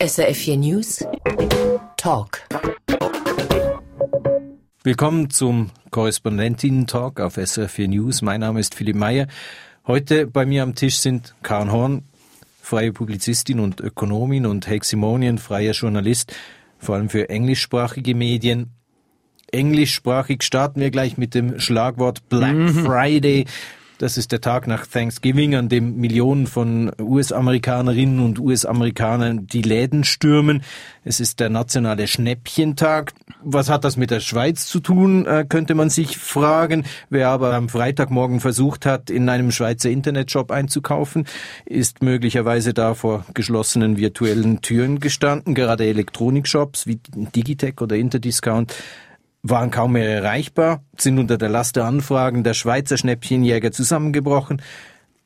SRF4 News Talk. Willkommen zum Korrespondentinnen-Talk auf SRF4 News. Mein Name ist Philipp Meyer. Heute bei mir am Tisch sind Karen Horn, freie Publizistin und Ökonomin und Heik Simonien, freier Journalist, vor allem für englischsprachige Medien. Englischsprachig starten wir gleich mit dem Schlagwort Black mhm. Friday. Das ist der Tag nach Thanksgiving, an dem Millionen von US-Amerikanerinnen und US-Amerikanern die Läden stürmen. Es ist der nationale Schnäppchentag. Was hat das mit der Schweiz zu tun, äh, könnte man sich fragen. Wer aber am Freitagmorgen versucht hat, in einem Schweizer Internetshop einzukaufen, ist möglicherweise da vor geschlossenen virtuellen Türen gestanden. Gerade Elektronikshops wie Digitech oder Interdiscount waren kaum mehr erreichbar, sind unter der Last der Anfragen der Schweizer Schnäppchenjäger zusammengebrochen.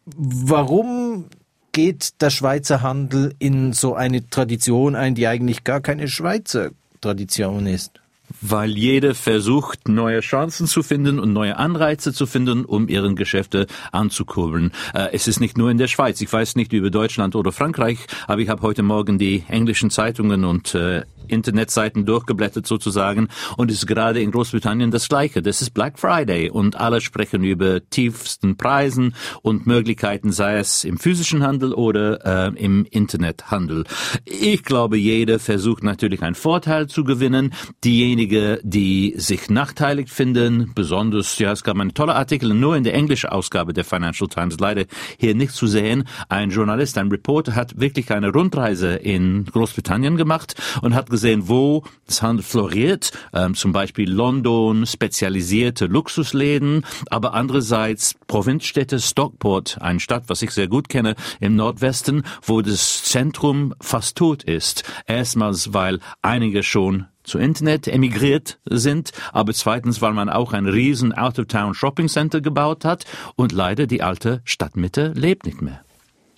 Warum geht der Schweizer Handel in so eine Tradition ein, die eigentlich gar keine Schweizer Tradition ist? weil jeder versucht, neue Chancen zu finden und neue Anreize zu finden, um ihren Geschäfte anzukurbeln. Äh, es ist nicht nur in der Schweiz. Ich weiß nicht über Deutschland oder Frankreich, aber ich habe heute Morgen die englischen Zeitungen und äh, Internetseiten durchgeblättert sozusagen und ist gerade in Großbritannien das Gleiche. Das ist Black Friday und alle sprechen über tiefsten Preisen und Möglichkeiten, sei es im physischen Handel oder äh, im Internethandel. Ich glaube, jeder versucht natürlich einen Vorteil zu gewinnen. Diejenigen, die sich nachteilig finden, besonders, ja, es gab einen tolle Artikel nur in der englischen Ausgabe der Financial Times, leider hier nicht zu sehen. Ein Journalist, ein Reporter hat wirklich eine Rundreise in Großbritannien gemacht und hat gesehen, wo das Handel floriert, ähm, zum Beispiel London, spezialisierte Luxusläden, aber andererseits Provinzstädte Stockport, eine Stadt, was ich sehr gut kenne, im Nordwesten, wo das Zentrum fast tot ist. Erstmals, weil einige schon zu Internet emigriert sind, aber zweitens, weil man auch ein riesen Out-of-Town Shopping Center gebaut hat und leider die alte Stadtmitte lebt nicht mehr.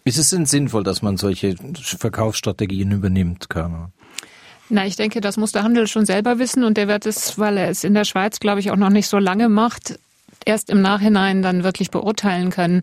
Ist es denn sinnvoll, dass man solche Verkaufsstrategien übernimmt, Karma? Na, ich denke, das muss der Handel schon selber wissen und der wird es, weil er es in der Schweiz, glaube ich, auch noch nicht so lange macht, erst im Nachhinein dann wirklich beurteilen können.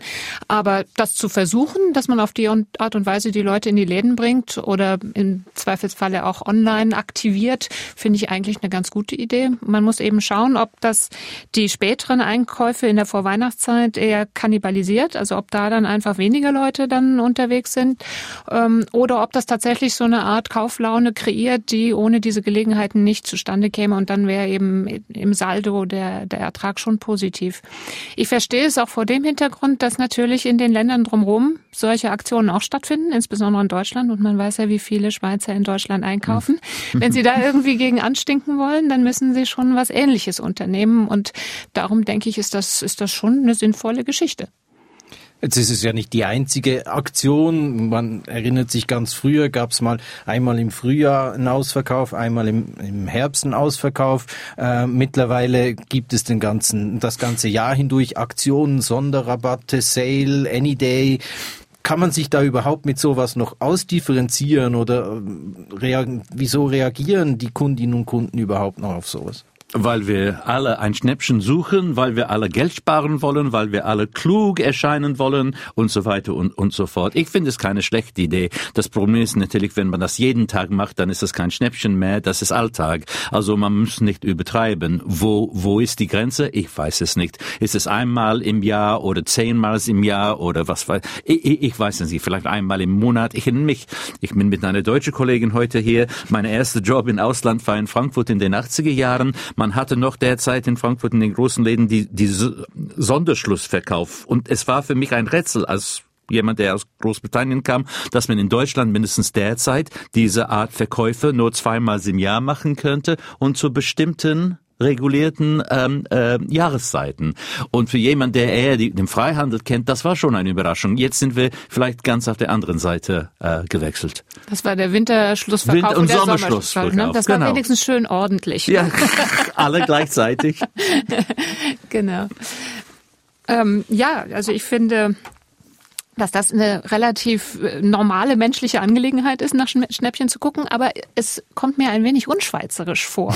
Aber das zu versuchen, dass man auf die Art und Weise die Leute in die Läden bringt oder im Zweifelsfalle auch online aktiviert, finde ich eigentlich eine ganz gute Idee. Man muss eben schauen, ob das die späteren Einkäufe in der Vorweihnachtszeit eher kannibalisiert, also ob da dann einfach weniger Leute dann unterwegs sind ähm, oder ob das tatsächlich so eine Art Kauflaune kreiert, die ohne diese Gelegenheiten nicht zustande käme und dann wäre eben im Saldo der, der Ertrag schon positiv positiv. Ich verstehe es auch vor dem Hintergrund, dass natürlich in den Ländern drumherum solche Aktionen auch stattfinden, insbesondere in Deutschland. Und man weiß ja, wie viele Schweizer in Deutschland einkaufen. Hm. Wenn sie da irgendwie gegen anstinken wollen, dann müssen sie schon was Ähnliches unternehmen. Und darum denke ich, ist das, ist das schon eine sinnvolle Geschichte. Jetzt ist es ja nicht die einzige Aktion. Man erinnert sich ganz früher, gab es mal einmal im Frühjahr einen Ausverkauf, einmal im, im Herbst einen Ausverkauf. Äh, mittlerweile gibt es den ganzen, das ganze Jahr hindurch Aktionen, Sonderrabatte, Sale, Any Day. Kann man sich da überhaupt mit sowas noch ausdifferenzieren oder äh, rea wieso reagieren die Kundinnen und Kunden überhaupt noch auf sowas? Weil wir alle ein Schnäppchen suchen, weil wir alle Geld sparen wollen, weil wir alle klug erscheinen wollen und so weiter und, und so fort. Ich finde es keine schlechte Idee. Das Problem ist natürlich, wenn man das jeden Tag macht, dann ist das kein Schnäppchen mehr, das ist Alltag. Also man muss nicht übertreiben. Wo, wo ist die Grenze? Ich weiß es nicht. Ist es einmal im Jahr oder zehnmal im Jahr oder was weiß ich, ich, ich weiß es nicht. Vielleicht einmal im Monat. Ich erinnere mich, ich bin mit einer deutschen Kollegin heute hier. Mein erster Job im Ausland war in Frankfurt in den 80er Jahren. Man hatte noch derzeit in Frankfurt in den großen Läden die, die Sonderschlussverkauf. Und es war für mich ein Rätsel als jemand, der aus Großbritannien kam, dass man in Deutschland mindestens derzeit diese Art Verkäufe nur zweimal im Jahr machen könnte und zu bestimmten regulierten ähm, äh, Jahreszeiten. Und für jemand, der eher die, den Freihandel kennt, das war schon eine Überraschung. Jetzt sind wir vielleicht ganz auf der anderen Seite äh, gewechselt. Das war der Winterschlussverkauf Winter- und, und Sommerschlussverkauf. Ne? Das genau. war wenigstens schön ordentlich. Ja, alle gleichzeitig. genau. Ähm, ja, also ich finde, dass das eine relativ äh, normale menschliche Angelegenheit ist, nach Schnäppchen zu gucken, aber es kommt mir ein wenig unschweizerisch vor.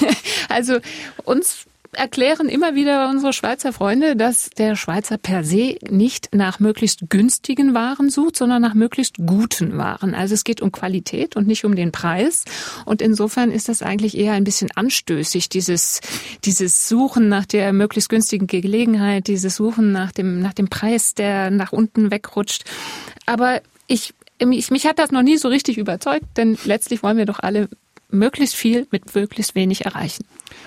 also uns erklären immer wieder unsere Schweizer Freunde, dass der Schweizer per se nicht nach möglichst günstigen Waren sucht, sondern nach möglichst guten Waren. Also es geht um Qualität und nicht um den Preis. Und insofern ist das eigentlich eher ein bisschen anstößig, dieses, dieses Suchen nach der möglichst günstigen Gelegenheit, dieses Suchen nach dem, nach dem Preis, der nach unten wegrutscht. Aber ich, mich, mich hat das noch nie so richtig überzeugt, denn letztlich wollen wir doch alle möglichst viel mit möglichst wenig erreichen.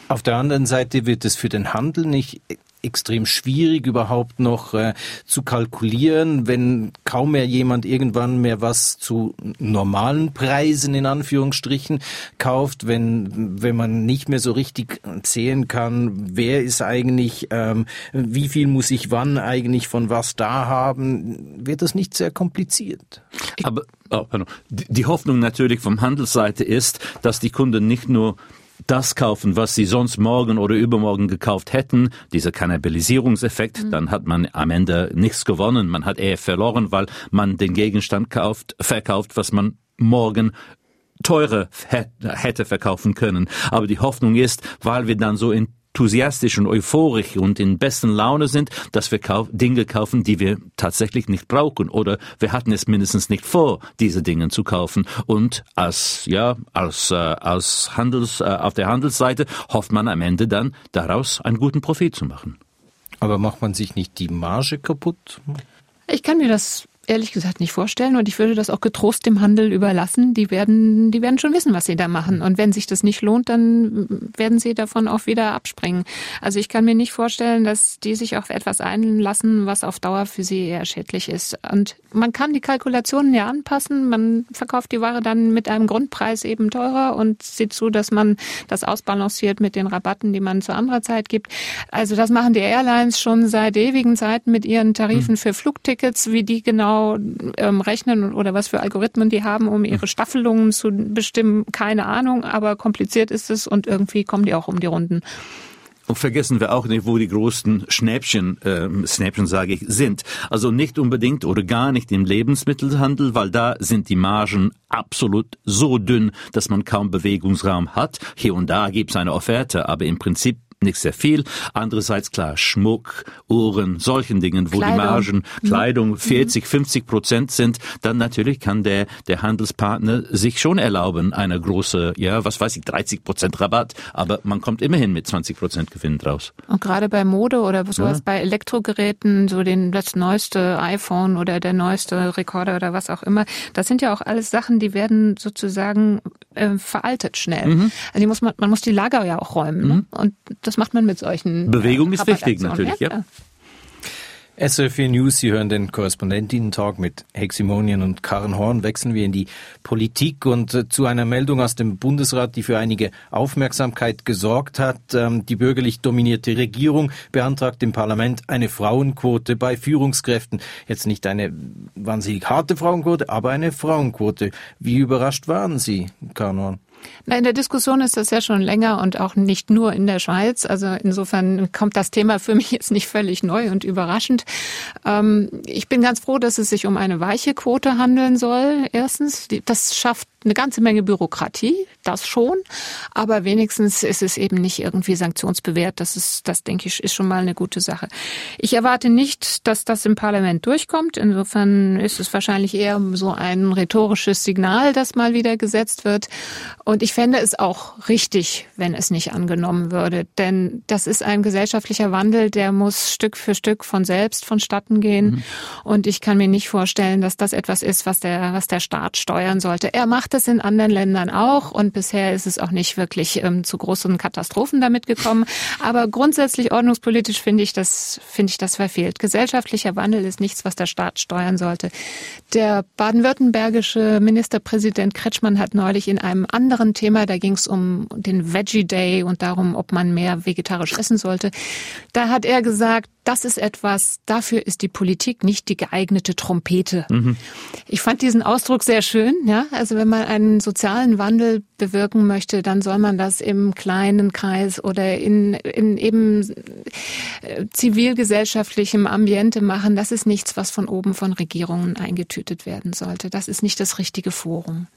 Auf der anderen Seite wird es für den Handel nicht extrem schwierig überhaupt noch äh, zu kalkulieren, wenn kaum mehr jemand irgendwann mehr was zu normalen Preisen in Anführungsstrichen kauft, wenn wenn man nicht mehr so richtig sehen kann, wer ist eigentlich, ähm, wie viel muss ich wann eigentlich von was da haben, wird das nicht sehr kompliziert. Aber oh, die Hoffnung natürlich vom Handelsseite ist, dass die Kunden nicht nur das kaufen, was sie sonst morgen oder übermorgen gekauft hätten, dieser Kannibalisierungseffekt, mhm. dann hat man am Ende nichts gewonnen, man hat eher verloren, weil man den Gegenstand kauft, verkauft, was man morgen teurer hätte verkaufen können. Aber die Hoffnung ist, weil wir dann so in enthusiastisch und euphorisch und in besten Laune sind, dass wir Dinge kaufen, die wir tatsächlich nicht brauchen oder wir hatten es mindestens nicht vor, diese Dinge zu kaufen. Und als ja als äh, als Handels äh, auf der Handelsseite hofft man am Ende dann daraus einen guten Profit zu machen. Aber macht man sich nicht die Marge kaputt? Ich kann mir das ehrlich gesagt nicht vorstellen und ich würde das auch getrost dem Handel überlassen. Die werden, die werden schon wissen, was sie da machen. Und wenn sich das nicht lohnt, dann werden sie davon auch wieder abspringen. Also ich kann mir nicht vorstellen, dass die sich auf etwas einlassen, was auf Dauer für sie eher schädlich ist. Und man kann die Kalkulationen ja anpassen. Man verkauft die Ware dann mit einem Grundpreis eben teurer und sieht zu, dass man das ausbalanciert mit den Rabatten, die man zu anderer Zeit gibt. Also das machen die Airlines schon seit ewigen Zeiten mit ihren Tarifen hm. für Flugtickets, wie die genau genau ähm, rechnen oder was für Algorithmen die haben, um ihre Staffelungen zu bestimmen, keine Ahnung, aber kompliziert ist es und irgendwie kommen die auch um die Runden. Und vergessen wir auch nicht, wo die großen Schnäppchen, äh, Schnäppchen sage ich, sind. Also nicht unbedingt oder gar nicht im Lebensmittelhandel, weil da sind die Margen absolut so dünn, dass man kaum Bewegungsraum hat. Hier und da gibt es eine Offerte, aber im Prinzip nicht sehr viel. Andererseits klar, Schmuck, Uhren, solchen Dingen, wo Kleidung. die Margen, mhm. Kleidung 40, 50 Prozent sind, dann natürlich kann der, der Handelspartner sich schon erlauben, eine große, ja, was weiß ich, 30 Prozent Rabatt, aber man kommt immerhin mit 20 Prozent Gewinn draus. Und gerade bei Mode oder sowas ja. bei Elektrogeräten, so den, das neueste iPhone oder der neueste Rekorder oder was auch immer, das sind ja auch alles Sachen, die werden sozusagen äh, veraltet schnell. Mhm. Also die muss man, man muss die Lager ja auch räumen. Ne? Mhm. Und das macht man mit solchen. Bewegung ist wichtig natürlich, ja. ja. SRF News, Sie hören den Korrespondentinnen-Talk mit Heximonien und Karen Horn. Wechseln wir in die Politik und äh, zu einer Meldung aus dem Bundesrat, die für einige Aufmerksamkeit gesorgt hat. Ähm, die bürgerlich dominierte Regierung beantragt im Parlament eine Frauenquote bei Führungskräften. Jetzt nicht eine wahnsinnig harte Frauenquote, aber eine Frauenquote. Wie überrascht waren Sie, Karen Horn? Na, in der Diskussion ist das ja schon länger und auch nicht nur in der Schweiz. Also insofern kommt das Thema für mich jetzt nicht völlig neu und überraschend. Ähm, ich bin ganz froh, dass es sich um eine weiche Quote handeln soll. Erstens, das schafft eine ganze Menge Bürokratie, das schon, aber wenigstens ist es eben nicht irgendwie sanktionsbewehrt. Das ist, das denke ich, ist schon mal eine gute Sache. Ich erwarte nicht, dass das im Parlament durchkommt. Insofern ist es wahrscheinlich eher so ein rhetorisches Signal, das mal wieder gesetzt wird. Und ich fände es auch richtig, wenn es nicht angenommen würde, denn das ist ein gesellschaftlicher Wandel, der muss Stück für Stück von selbst vonstatten gehen. Mhm. Und ich kann mir nicht vorstellen, dass das etwas ist, was der, was der Staat steuern sollte. Er macht macht es in anderen Ländern auch und bisher ist es auch nicht wirklich ähm, zu großen Katastrophen damit gekommen. Aber grundsätzlich ordnungspolitisch finde ich das, finde ich das verfehlt. Gesellschaftlicher Wandel ist nichts, was der Staat steuern sollte. Der baden-württembergische Ministerpräsident Kretschmann hat neulich in einem anderen Thema, da ging es um den Veggie Day und darum, ob man mehr vegetarisch essen sollte. Da hat er gesagt, das ist etwas, dafür ist die Politik nicht die geeignete Trompete. Mhm. Ich fand diesen Ausdruck sehr schön, ja. Also wenn man einen sozialen Wandel bewirken möchte, dann soll man das im kleinen Kreis oder in, in eben äh, zivilgesellschaftlichem Ambiente machen. Das ist nichts, was von oben von Regierungen eingetütet werden sollte. Das ist nicht das richtige Forum.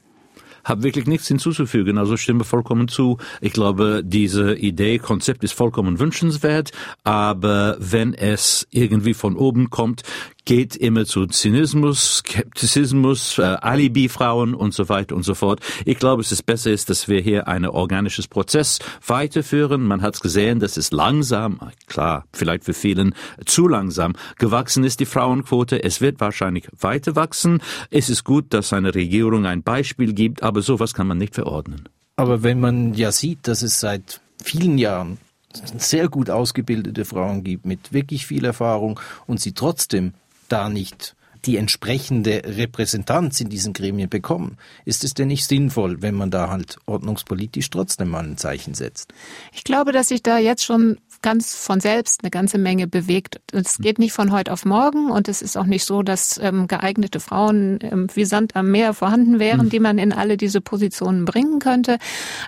Habe wirklich nichts hinzuzufügen. Also stimme vollkommen zu. Ich glaube, diese Idee, Konzept ist vollkommen wünschenswert, aber wenn es irgendwie von oben kommt, geht immer zu Zynismus, Skeptizismus, äh, Alibi-Frauen und so weiter und so fort. Ich glaube, es ist besser ist, dass wir hier ein organisches Prozess weiterführen. Man hat es gesehen, dass es langsam, klar, vielleicht für vielen zu langsam gewachsen ist, die Frauenquote. Es wird wahrscheinlich weiter wachsen. Es ist gut, dass eine Regierung ein Beispiel gibt, aber sowas kann man nicht verordnen. Aber wenn man ja sieht, dass es seit vielen Jahren sehr gut ausgebildete Frauen gibt mit wirklich viel Erfahrung und sie trotzdem da nicht die entsprechende Repräsentanz in diesen Gremien bekommen, ist es denn nicht sinnvoll, wenn man da halt ordnungspolitisch trotzdem mal ein Zeichen setzt? Ich glaube, dass sich da jetzt schon ganz von selbst eine ganze Menge bewegt. Es geht nicht von heute auf morgen und es ist auch nicht so, dass ähm, geeignete Frauen ähm, wie Sand am Meer vorhanden wären, hm. die man in alle diese Positionen bringen könnte.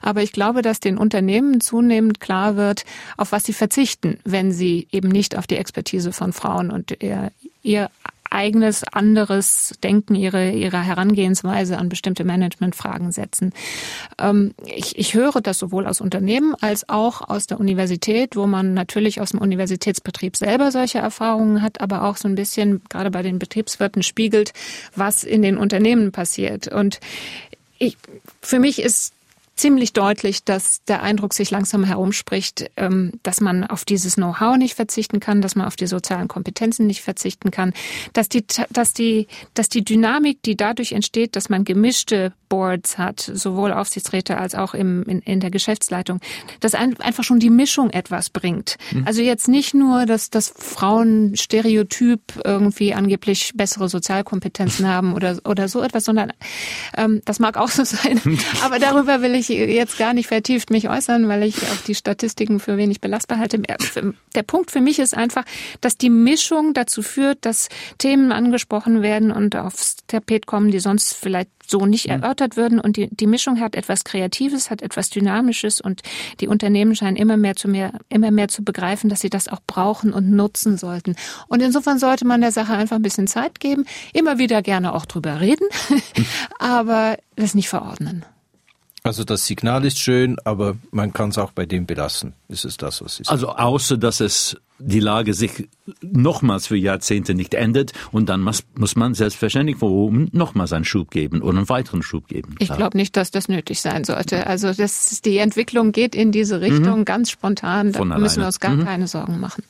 Aber ich glaube, dass den Unternehmen zunehmend klar wird, auf was sie verzichten, wenn sie eben nicht auf die Expertise von Frauen und ihr, ihr eigenes, anderes Denken, ihre, ihre Herangehensweise an bestimmte Managementfragen setzen. Ähm, ich, ich höre das sowohl aus Unternehmen als auch aus der Universität, wo man natürlich aus dem Universitätsbetrieb selber solche Erfahrungen hat, aber auch so ein bisschen gerade bei den Betriebswirten spiegelt, was in den Unternehmen passiert. Und ich, für mich ist ziemlich deutlich, dass der Eindruck sich langsam herumspricht, ähm, dass man auf dieses Know-how nicht verzichten kann, dass man auf die sozialen Kompetenzen nicht verzichten kann, dass die, dass die, dass die Dynamik, die dadurch entsteht, dass man gemischte Boards hat, sowohl Aufsichtsräte als auch im, in, in der Geschäftsleitung, dass ein, einfach schon die Mischung etwas bringt. Mhm. Also jetzt nicht nur, dass das Frauen Stereotyp irgendwie angeblich bessere Sozialkompetenzen haben oder, oder so etwas, sondern ähm, das mag auch so sein. Aber darüber will ich jetzt gar nicht vertieft mich äußern, weil ich auch die Statistiken für wenig belastbar halte. Der Punkt für mich ist einfach, dass die Mischung dazu führt, dass Themen angesprochen werden und aufs Tapet kommen, die sonst vielleicht so nicht mhm. erörtert würden. Und die, die Mischung hat etwas Kreatives, hat etwas Dynamisches und die Unternehmen scheinen immer mehr zu mehr, immer mehr zu begreifen, dass sie das auch brauchen und nutzen sollten. Und insofern sollte man der Sache einfach ein bisschen Zeit geben, immer wieder gerne auch drüber reden, aber das nicht verordnen. Also das Signal ist schön, aber man kann es auch bei dem belassen. Ist es das, was ist? Also außer, dass es die Lage sich nochmals für Jahrzehnte nicht ändert und dann muss, muss man selbstverständlich von oben nochmals einen Schub geben oder einen weiteren Schub geben. Ich glaube nicht, dass das nötig sein sollte. Also das, die Entwicklung geht in diese Richtung mhm. ganz spontan. Da müssen wir uns gar mhm. keine Sorgen machen.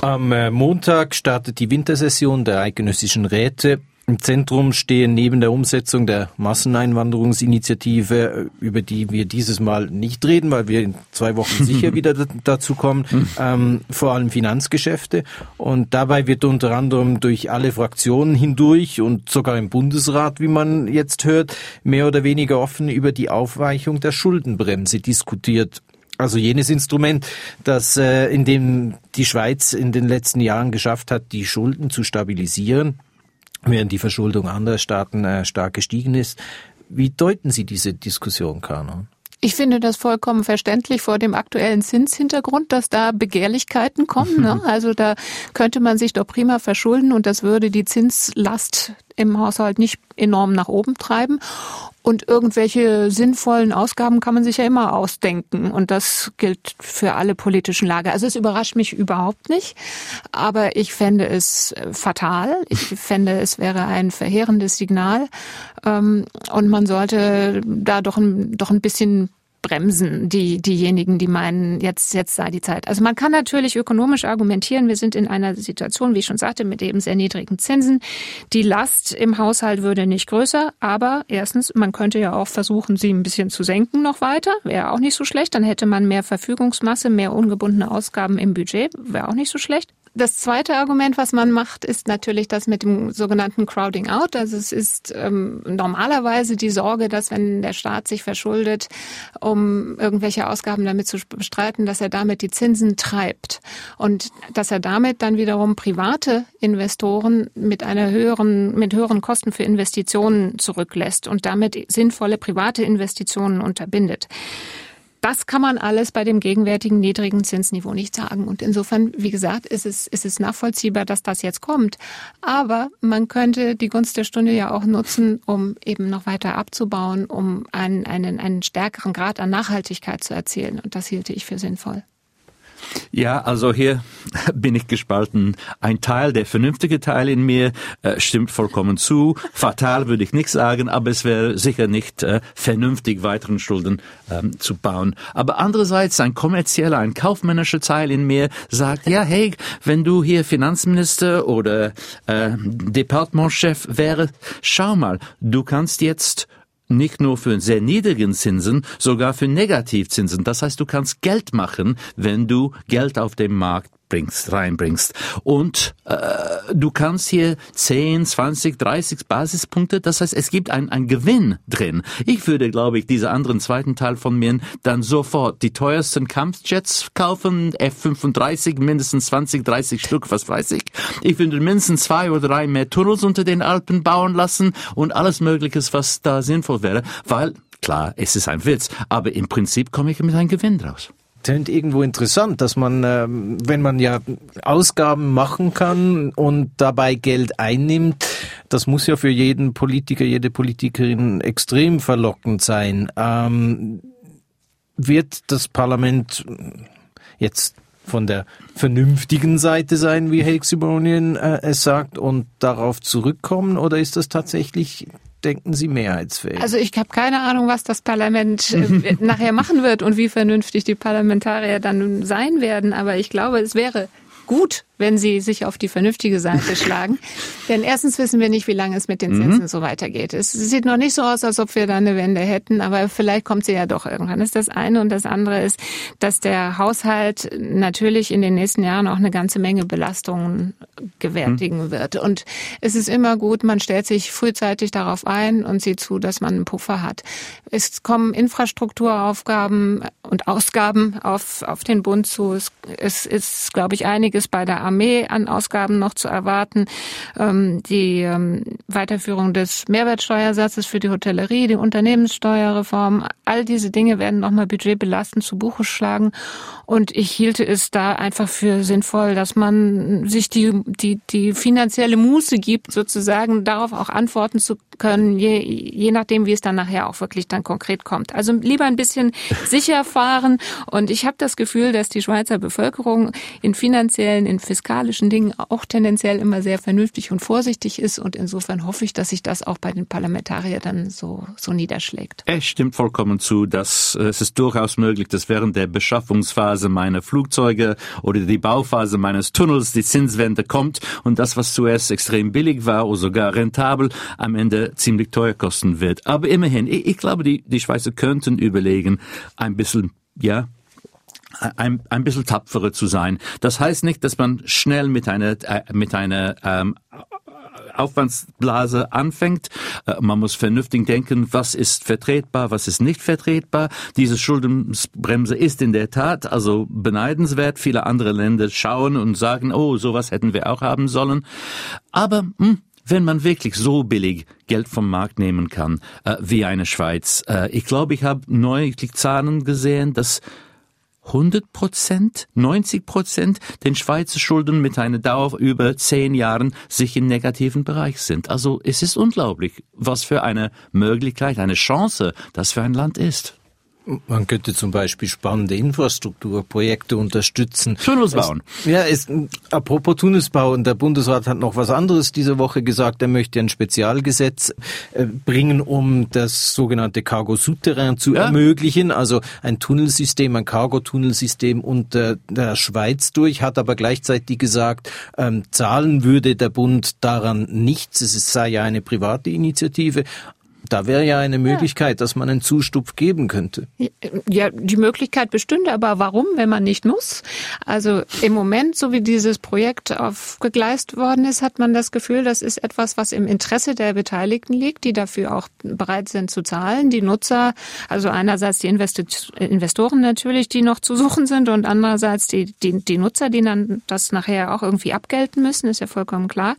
Am äh, Montag startet die Wintersession der eidgenössischen Räte. Im Zentrum stehen neben der Umsetzung der Masseneinwanderungsinitiative, über die wir dieses Mal nicht reden, weil wir in zwei Wochen sicher wieder dazu kommen, ähm, vor allem Finanzgeschäfte. Und dabei wird unter anderem durch alle Fraktionen hindurch und sogar im Bundesrat, wie man jetzt hört, mehr oder weniger offen über die Aufweichung der Schuldenbremse diskutiert. Also jenes Instrument, das äh, in dem die Schweiz in den letzten Jahren geschafft hat, die Schulden zu stabilisieren während die Verschuldung anderer Staaten äh, stark gestiegen ist. Wie deuten Sie diese Diskussion, Kanon? Ich finde das vollkommen verständlich vor dem aktuellen Zinshintergrund, dass da Begehrlichkeiten kommen. Ne? Also da könnte man sich doch prima verschulden und das würde die Zinslast im Haushalt nicht enorm nach oben treiben. Und irgendwelche sinnvollen Ausgaben kann man sich ja immer ausdenken. Und das gilt für alle politischen Lager. Also es überrascht mich überhaupt nicht. Aber ich fände es äh, fatal. Ich fände, es wäre ein verheerendes Signal. Ähm, und man sollte da doch ein, doch ein bisschen bremsen, die, diejenigen, die meinen, jetzt, jetzt sei die Zeit. Also man kann natürlich ökonomisch argumentieren, wir sind in einer Situation, wie ich schon sagte, mit eben sehr niedrigen Zinsen. Die Last im Haushalt würde nicht größer, aber erstens, man könnte ja auch versuchen, sie ein bisschen zu senken noch weiter, wäre auch nicht so schlecht. Dann hätte man mehr Verfügungsmasse, mehr ungebundene Ausgaben im Budget, wäre auch nicht so schlecht. Das zweite Argument, was man macht, ist natürlich das mit dem sogenannten Crowding Out. Also es ist ähm, normalerweise die Sorge, dass wenn der Staat sich verschuldet, um irgendwelche Ausgaben damit zu bestreiten, dass er damit die Zinsen treibt und dass er damit dann wiederum private Investoren mit einer höheren, mit höheren Kosten für Investitionen zurücklässt und damit sinnvolle private Investitionen unterbindet. Das kann man alles bei dem gegenwärtigen niedrigen Zinsniveau nicht sagen. Und insofern, wie gesagt, ist es, ist es nachvollziehbar, dass das jetzt kommt. Aber man könnte die Gunst der Stunde ja auch nutzen, um eben noch weiter abzubauen, um einen, einen, einen stärkeren Grad an Nachhaltigkeit zu erzielen. Und das hielte ich für sinnvoll. Ja, also hier bin ich gespalten. Ein Teil, der vernünftige Teil in mir, äh, stimmt vollkommen zu. Fatal würde ich nicht sagen, aber es wäre sicher nicht äh, vernünftig, weiteren Schulden ähm, zu bauen. Aber andererseits ein kommerzieller, ein kaufmännischer Teil in mir sagt, ja, hey, wenn du hier Finanzminister oder äh, Departementchef wäre, schau mal, du kannst jetzt nicht nur für sehr niedrigen Zinsen, sogar für Negativzinsen. Das heißt, du kannst Geld machen, wenn du Geld auf dem Markt bringst, reinbringst. Und äh, du kannst hier 10, 20, 30 Basispunkte, das heißt, es gibt ein, ein Gewinn drin. Ich würde, glaube ich, diese anderen zweiten Teil von mir dann sofort die teuersten Kampfjets kaufen, F-35, mindestens 20, 30 Stück, was weiß ich. Ich würde mindestens zwei oder drei mehr Tunnels unter den Alpen bauen lassen und alles Mögliches, was da sinnvoll wäre, weil Klar, es ist ein Witz, aber im Prinzip komme ich mit einem Gewinn draus tönt irgendwo interessant, dass man, ähm, wenn man ja Ausgaben machen kann und dabei Geld einnimmt, das muss ja für jeden Politiker, jede Politikerin extrem verlockend sein. Ähm, wird das Parlament jetzt von der vernünftigen Seite sein, wie Hexibonien äh, es sagt, und darauf zurückkommen, oder ist das tatsächlich denken Sie mehrheitsfähig? Also ich habe keine Ahnung, was das Parlament äh, nachher machen wird und wie vernünftig die Parlamentarier dann sein werden. Aber ich glaube, es wäre gut, wenn sie sich auf die vernünftige Seite schlagen. Denn erstens wissen wir nicht, wie lange es mit den Zinsen mhm. so weitergeht. Es sieht noch nicht so aus, als ob wir da eine Wende hätten, aber vielleicht kommt sie ja doch irgendwann. Das ist das eine. Und das andere ist, dass der Haushalt natürlich in den nächsten Jahren auch eine ganze Menge Belastungen gewärtigen mhm. wird. Und es ist immer gut, man stellt sich frühzeitig darauf ein und sieht zu, dass man einen Puffer hat. Es kommen Infrastrukturaufgaben und Ausgaben auf, auf den Bund zu. Es, es ist, glaube ich, einiges bei der Armee an Ausgaben noch zu erwarten. Ähm, die ähm, Weiterführung des Mehrwertsteuersatzes für die Hotellerie, die Unternehmenssteuerreform, all diese Dinge werden nochmal budgetbelastend zu Buche schlagen. Und ich hielte es da einfach für sinnvoll, dass man sich die, die, die finanzielle Muße gibt, sozusagen darauf auch antworten zu können, je, je nachdem, wie es dann nachher auch wirklich dann konkret kommt. Also lieber ein bisschen sicher fahren. Und ich habe das Gefühl, dass die Schweizer Bevölkerung in finanziellen, in fiskalischen Dingen auch tendenziell immer sehr vernünftig und vorsichtig ist. Und insofern hoffe ich, dass sich das auch bei den Parlamentariern dann so, so niederschlägt. Es stimmt vollkommen zu, dass äh, es ist durchaus möglich, dass während der Beschaffungsphase meiner Flugzeuge oder die Bauphase meines Tunnels die Zinswende kommt und das, was zuerst extrem billig war oder sogar rentabel, am Ende ziemlich teuer kosten wird. Aber immerhin, ich, ich glaube, die, die Schweizer könnten überlegen, ein bisschen, ja, ein, ein bisschen tapferer zu sein. Das heißt nicht, dass man schnell mit einer, äh, mit einer ähm, Aufwandsblase anfängt. Äh, man muss vernünftig denken, was ist vertretbar, was ist nicht vertretbar. Diese Schuldenbremse ist in der Tat also beneidenswert. Viele andere Länder schauen und sagen, oh, sowas hätten wir auch haben sollen. Aber hm, wenn man wirklich so billig Geld vom Markt nehmen kann äh, wie eine Schweiz. Äh, ich glaube, ich habe neulich Zahlen gesehen, dass 100 Prozent, 90 Prozent den Schweizer Schulden mit einer Dauer über zehn Jahren sich im negativen Bereich sind. Also es ist unglaublich, was für eine Möglichkeit, eine Chance das für ein Land ist. Man könnte zum Beispiel spannende Infrastrukturprojekte unterstützen. Tunnels bauen. Es, ja, es, apropos Tunnelsbau, und der Bundesrat hat noch was anderes diese Woche gesagt. Er möchte ein Spezialgesetz äh, bringen, um das sogenannte Cargo Souterrain zu ja. ermöglichen. Also ein Tunnelsystem, ein Cargo-Tunnelsystem unter der Schweiz durch, hat aber gleichzeitig gesagt, ähm, zahlen würde der Bund daran nichts. Es sei ja eine private Initiative. Da wäre ja eine Möglichkeit, dass man einen Zustupf geben könnte. Ja, die Möglichkeit bestünde, aber warum, wenn man nicht muss? Also im Moment, so wie dieses Projekt aufgegleist worden ist, hat man das Gefühl, das ist etwas, was im Interesse der Beteiligten liegt, die dafür auch bereit sind zu zahlen. Die Nutzer, also einerseits die Investoren natürlich, die noch zu suchen sind und andererseits die, die, die Nutzer, die dann das nachher auch irgendwie abgelten müssen, ist ja vollkommen klar.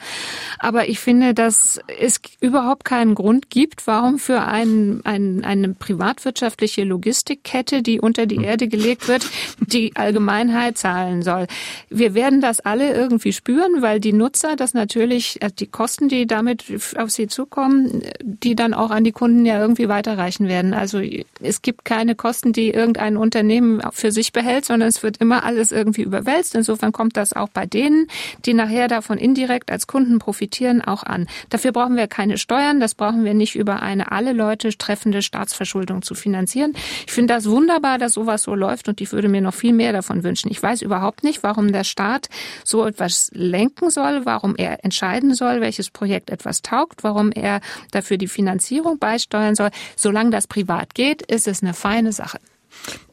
Aber ich finde, dass es überhaupt keinen Grund gibt, warum warum für ein, ein, eine privatwirtschaftliche Logistikkette, die unter die Erde gelegt wird, die Allgemeinheit zahlen soll. Wir werden das alle irgendwie spüren, weil die Nutzer das natürlich, also die Kosten, die damit auf sie zukommen, die dann auch an die Kunden ja irgendwie weiterreichen werden. Also es gibt keine Kosten, die irgendein Unternehmen für sich behält, sondern es wird immer alles irgendwie überwälzt. Insofern kommt das auch bei denen, die nachher davon indirekt als Kunden profitieren, auch an. Dafür brauchen wir keine Steuern, das brauchen wir nicht über eine alle Leute treffende Staatsverschuldung zu finanzieren. Ich finde das wunderbar, dass sowas so läuft und ich würde mir noch viel mehr davon wünschen. Ich weiß überhaupt nicht, warum der Staat so etwas lenken soll, warum er entscheiden soll, welches Projekt etwas taugt, warum er dafür die Finanzierung beisteuern soll. Solange das privat geht, ist es eine feine Sache.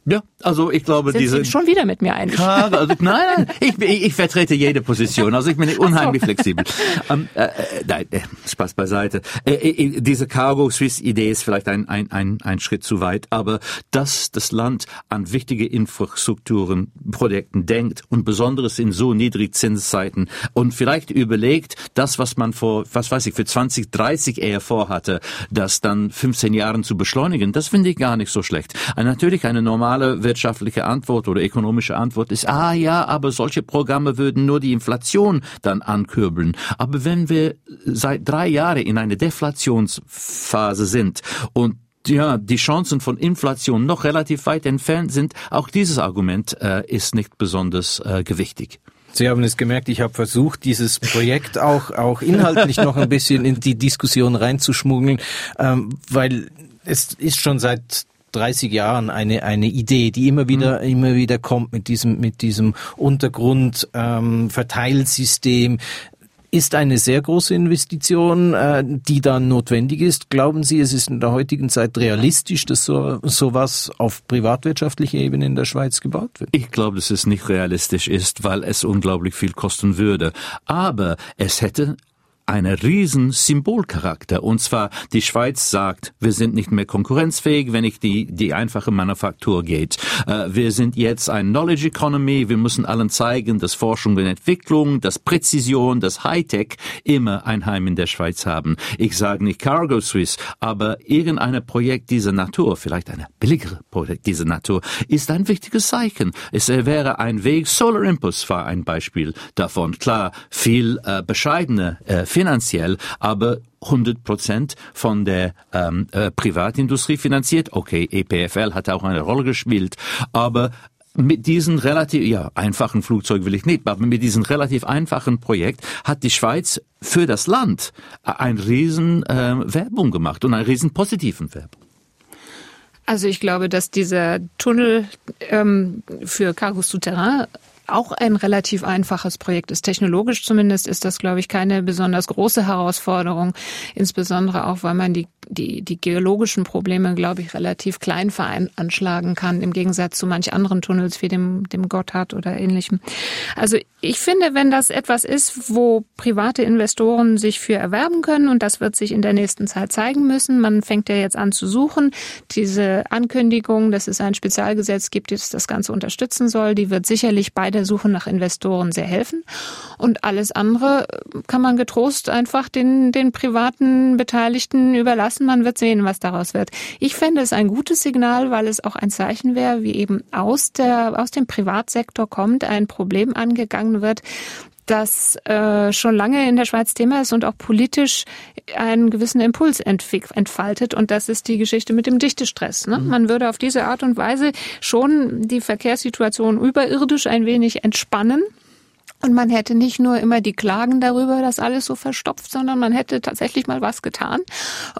Ja, also ich glaube, Sind diese Sie schon wieder mit mir einig. Frage, also, nein, nein, ich, ich, ich vertrete jede Position, also ich bin unheimlich so. flexibel. Ähm, äh, äh, nein, äh, Spaß beiseite. Äh, äh, diese Cargo Swiss Idee ist vielleicht ein, ein, ein, ein Schritt zu weit, aber dass das Land an wichtige Infrastrukturen, Projekten denkt und besonders in so Niedrigzinszeiten und vielleicht überlegt, das, was man vor, was weiß ich, für 20, 30 eher vorhatte, das dann 15 Jahren zu beschleunigen, das finde ich gar nicht so schlecht. Und natürlich eine normale normale wirtschaftliche Antwort oder ökonomische Antwort ist, ah ja, aber solche Programme würden nur die Inflation dann ankurbeln. Aber wenn wir seit drei Jahren in einer Deflationsphase sind und ja, die Chancen von Inflation noch relativ weit entfernt sind, auch dieses Argument äh, ist nicht besonders äh, gewichtig. Sie haben es gemerkt, ich habe versucht, dieses Projekt auch, auch inhaltlich noch ein bisschen in die Diskussion reinzuschmuggeln, ähm, weil es ist schon seit 30 Jahren eine eine Idee, die immer wieder mhm. immer wieder kommt mit diesem mit diesem Untergrund ähm, Verteilsystem ist eine sehr große Investition, äh, die dann notwendig ist. Glauben Sie, es ist in der heutigen Zeit realistisch, dass so sowas auf privatwirtschaftlicher Ebene in der Schweiz gebaut wird? Ich glaube, dass es nicht realistisch ist, weil es unglaublich viel kosten würde. Aber es hätte einen riesen Symbolcharakter. Und zwar, die Schweiz sagt, wir sind nicht mehr konkurrenzfähig, wenn ich die, die einfache Manufaktur geht. Äh, wir sind jetzt ein Knowledge Economy. Wir müssen allen zeigen, dass Forschung und Entwicklung, dass Präzision, dass Hightech immer ein Heim in der Schweiz haben. Ich sage nicht Cargo Swiss, aber irgendein Projekt dieser Natur, vielleicht ein billigere Projekt dieser Natur, ist ein wichtiges Zeichen. Es wäre ein Weg, Solar Impulse war ein Beispiel davon. Klar, viel äh, bescheidene äh, finanziell, aber 100 Prozent von der ähm, äh, Privatindustrie finanziert. Okay, EPFL hat auch eine Rolle gespielt, aber mit diesen relativ ja, einfachen Flugzeug will ich nicht, aber mit diesem relativ einfachen Projekt hat die Schweiz für das Land ein riesen äh, Werbung gemacht und einen riesen positiven Werbung. Also ich glaube, dass dieser Tunnel ähm, für Cargo Souterrain auch ein relativ einfaches Projekt ist. Technologisch zumindest ist das, glaube ich, keine besonders große Herausforderung, insbesondere auch, weil man die, die, die geologischen Probleme, glaube ich, relativ klein veranschlagen kann, im Gegensatz zu manch anderen Tunnels wie dem, dem Gotthard oder ähnlichem. Also ich finde, wenn das etwas ist, wo private Investoren sich für erwerben können, und das wird sich in der nächsten Zeit zeigen müssen, man fängt ja jetzt an zu suchen, diese Ankündigung, dass es ein Spezialgesetz gibt, das das Ganze unterstützen soll, die wird sicherlich bei der Suche nach Investoren sehr helfen. Und alles andere kann man getrost einfach den, den privaten Beteiligten überlassen. Man wird sehen, was daraus wird. Ich fände es ein gutes Signal, weil es auch ein Zeichen wäre, wie eben aus der, aus dem Privatsektor kommt, ein Problem angegangen wird, das äh, schon lange in der Schweiz Thema ist und auch politisch einen gewissen Impuls entfaltet. Und das ist die Geschichte mit dem Dichtestress. Ne? Mhm. Man würde auf diese Art und Weise schon die Verkehrssituation überirdisch ein wenig entspannen. Und man hätte nicht nur immer die Klagen darüber, dass alles so verstopft, sondern man hätte tatsächlich mal was getan.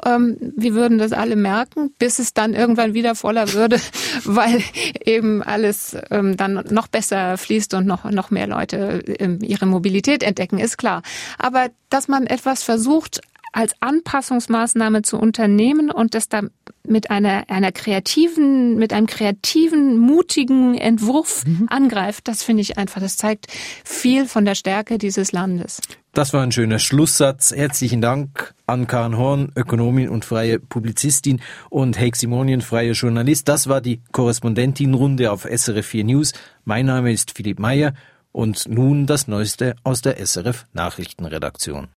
Ähm, wir würden das alle merken, bis es dann irgendwann wieder voller würde, weil eben alles ähm, dann noch besser fließt und noch, noch mehr Leute ähm, ihre Mobilität entdecken, ist klar. Aber dass man etwas versucht, als Anpassungsmaßnahme zu unternehmen und das da mit einer, einer kreativen, mit einem kreativen, mutigen Entwurf mhm. angreift, das finde ich einfach, das zeigt viel von der Stärke dieses Landes. Das war ein schöner Schlusssatz. Herzlichen Dank an Karin Horn, Ökonomin und freie Publizistin und Heik Simonien, freier Journalist. Das war die Korrespondentinrunde auf SRF 4 News. Mein Name ist Philipp Meyer und nun das Neueste aus der SRF Nachrichtenredaktion.